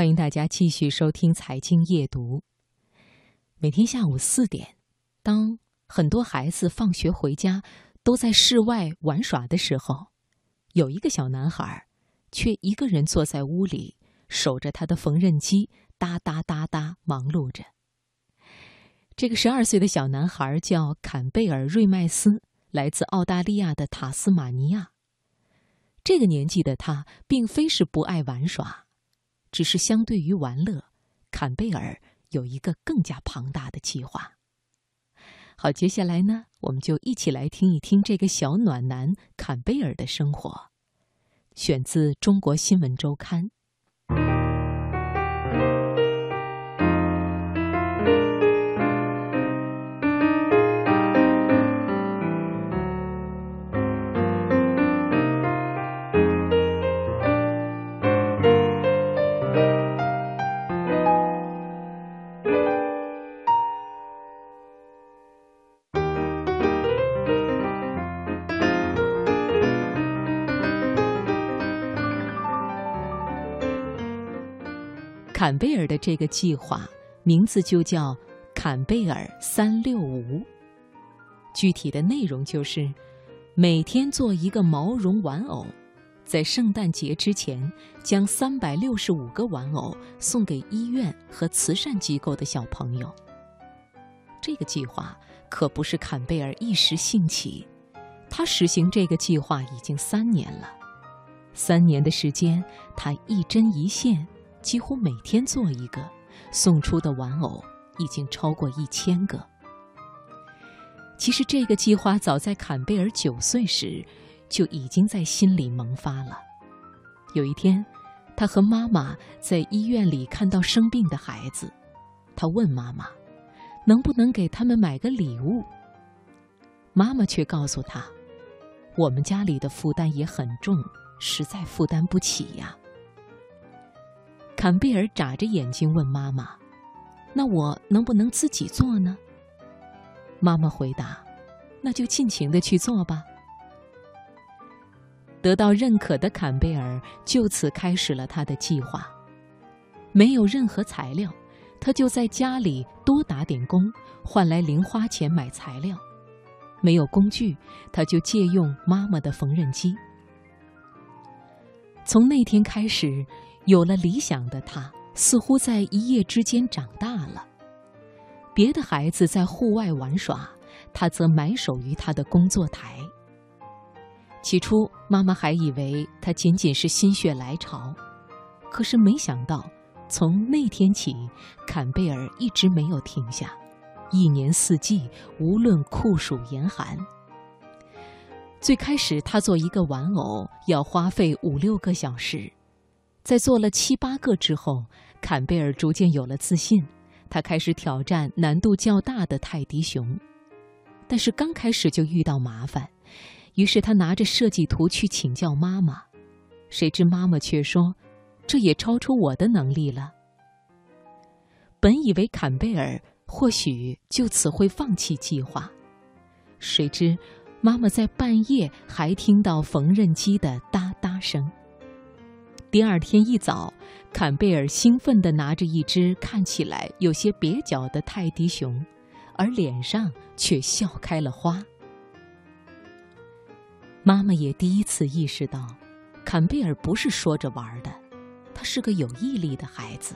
欢迎大家继续收听《财经夜读》。每天下午四点，当很多孩子放学回家都在室外玩耍的时候，有一个小男孩却一个人坐在屋里，守着他的缝纫机，哒哒哒哒忙碌着。这个十二岁的小男孩叫坎贝尔·瑞麦斯，来自澳大利亚的塔斯马尼亚。这个年纪的他，并非是不爱玩耍。只是相对于玩乐，坎贝尔有一个更加庞大的计划。好，接下来呢，我们就一起来听一听这个小暖男坎贝尔的生活，选自《中国新闻周刊》。坎贝尔的这个计划名字就叫“坎贝尔三六五”。具体的内容就是，每天做一个毛绒玩偶，在圣诞节之前将三百六十五个玩偶送给医院和慈善机构的小朋友。这个计划可不是坎贝尔一时兴起，他实行这个计划已经三年了。三年的时间，他一针一线。几乎每天做一个，送出的玩偶已经超过一千个。其实这个计划早在坎贝尔九岁时就已经在心里萌发了。有一天，他和妈妈在医院里看到生病的孩子，他问妈妈：“能不能给他们买个礼物？”妈妈却告诉他：“我们家里的负担也很重，实在负担不起呀。”坎贝尔眨着眼睛问妈妈：“那我能不能自己做呢？”妈妈回答：“那就尽情的去做吧。”得到认可的坎贝尔就此开始了他的计划。没有任何材料，他就在家里多打点工，换来零花钱买材料。没有工具，他就借用妈妈的缝纫机。从那天开始。有了理想的他，似乎在一夜之间长大了。别的孩子在户外玩耍，他则埋首于他的工作台。起初，妈妈还以为他仅仅是心血来潮，可是没想到，从那天起，坎贝尔一直没有停下，一年四季，无论酷暑严寒。最开始，他做一个玩偶要花费五六个小时。在做了七八个之后，坎贝尔逐渐有了自信，他开始挑战难度较大的泰迪熊。但是刚开始就遇到麻烦，于是他拿着设计图去请教妈妈，谁知妈妈却说：“这也超出我的能力了。”本以为坎贝尔或许就此会放弃计划，谁知妈妈在半夜还听到缝纫机的哒哒声。第二天一早，坎贝尔兴奋地拿着一只看起来有些蹩脚的泰迪熊，而脸上却笑开了花。妈妈也第一次意识到，坎贝尔不是说着玩的，他是个有毅力的孩子，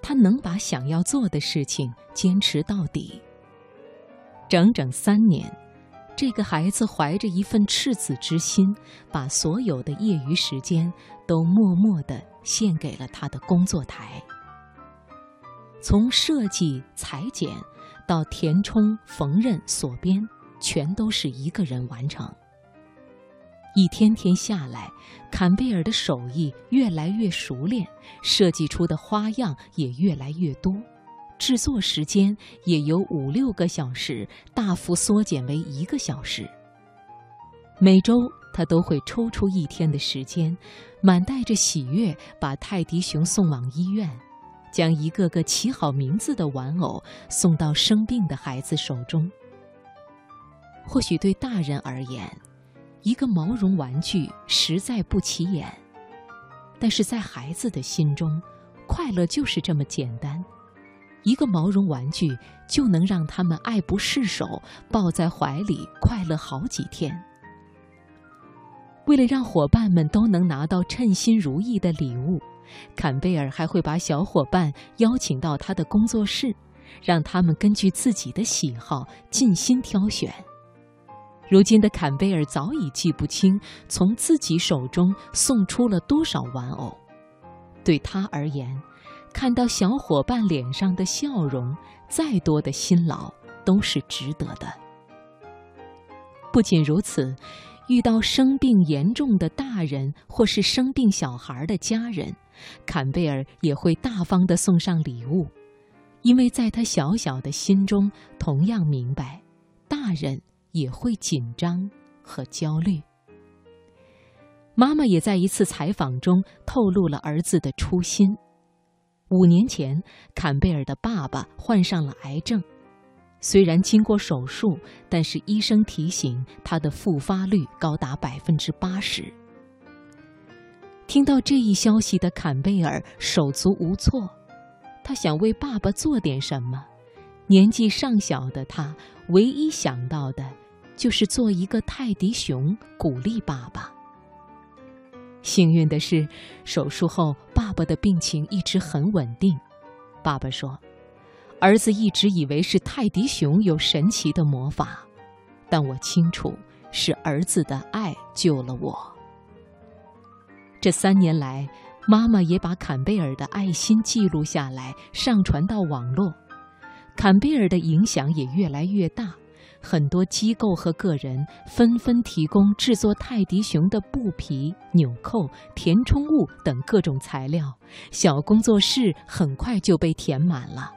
他能把想要做的事情坚持到底。整整三年。这个孩子怀着一份赤子之心，把所有的业余时间都默默地献给了他的工作台。从设计、裁剪到填充、缝纫、锁边，全都是一个人完成。一天天下来，坎贝尔的手艺越来越熟练，设计出的花样也越来越多。制作时间也由五六个小时大幅缩减为一个小时。每周他都会抽出一天的时间，满带着喜悦把泰迪熊送往医院，将一个个起好名字的玩偶送到生病的孩子手中。或许对大人而言，一个毛绒玩具实在不起眼，但是在孩子的心中。快乐就是这么简单，一个毛绒玩具就能让他们爱不释手，抱在怀里快乐好几天。为了让伙伴们都能拿到称心如意的礼物，坎贝尔还会把小伙伴邀请到他的工作室，让他们根据自己的喜好尽心挑选。如今的坎贝尔早已记不清从自己手中送出了多少玩偶，对他而言，看到小伙伴脸上的笑容，再多的辛劳都是值得的。不仅如此，遇到生病严重的大人或是生病小孩的家人，坎贝尔也会大方地送上礼物，因为在他小小的心中，同样明白，大人。也会紧张和焦虑。妈妈也在一次采访中透露了儿子的初心。五年前，坎贝尔的爸爸患上了癌症，虽然经过手术，但是医生提醒他的复发率高达百分之八十。听到这一消息的坎贝尔手足无措，他想为爸爸做点什么。年纪尚小的他，唯一想到的，就是做一个泰迪熊，鼓励爸爸。幸运的是，手术后爸爸的病情一直很稳定。爸爸说：“儿子一直以为是泰迪熊有神奇的魔法，但我清楚是儿子的爱救了我。”这三年来，妈妈也把坎贝尔的爱心记录下来，上传到网络。坎贝尔的影响也越来越大，很多机构和个人纷纷提供制作泰迪熊的布皮、纽扣、填充物等各种材料，小工作室很快就被填满了。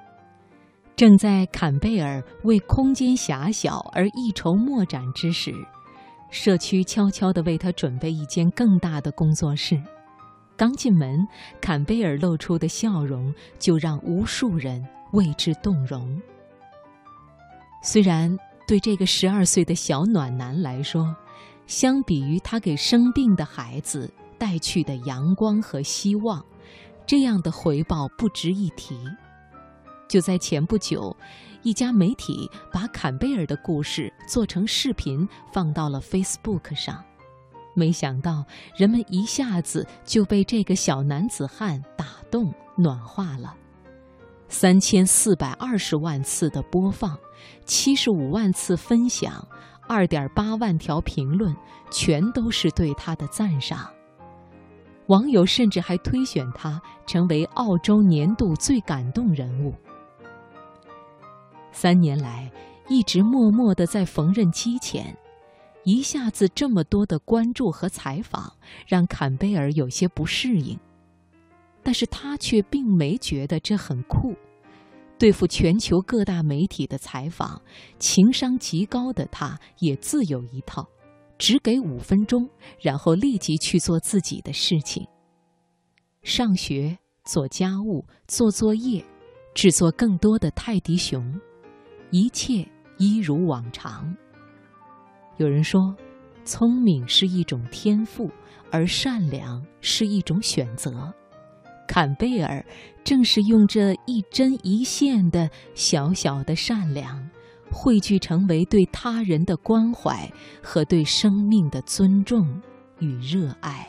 正在坎贝尔为空间狭小而一筹莫展之时，社区悄悄地为他准备一间更大的工作室。刚进门，坎贝尔露出的笑容就让无数人。为之动容。虽然对这个十二岁的小暖男来说，相比于他给生病的孩子带去的阳光和希望，这样的回报不值一提。就在前不久，一家媒体把坎贝尔的故事做成视频放到了 Facebook 上，没想到人们一下子就被这个小男子汉打动、暖化了。三千四百二十万次的播放，七十五万次分享，二点八万条评论，全都是对他的赞赏。网友甚至还推选他成为澳洲年度最感动人物。三年来，一直默默的在缝纫机前，一下子这么多的关注和采访，让坎贝尔有些不适应。但是他却并没觉得这很酷，对付全球各大媒体的采访，情商极高的他也自有一套，只给五分钟，然后立即去做自己的事情。上学、做家务、做作业、制作更多的泰迪熊，一切一如往常。有人说，聪明是一种天赋，而善良是一种选择。坎贝尔正是用这一针一线的小小的善良，汇聚成为对他人的关怀和对生命的尊重与热爱。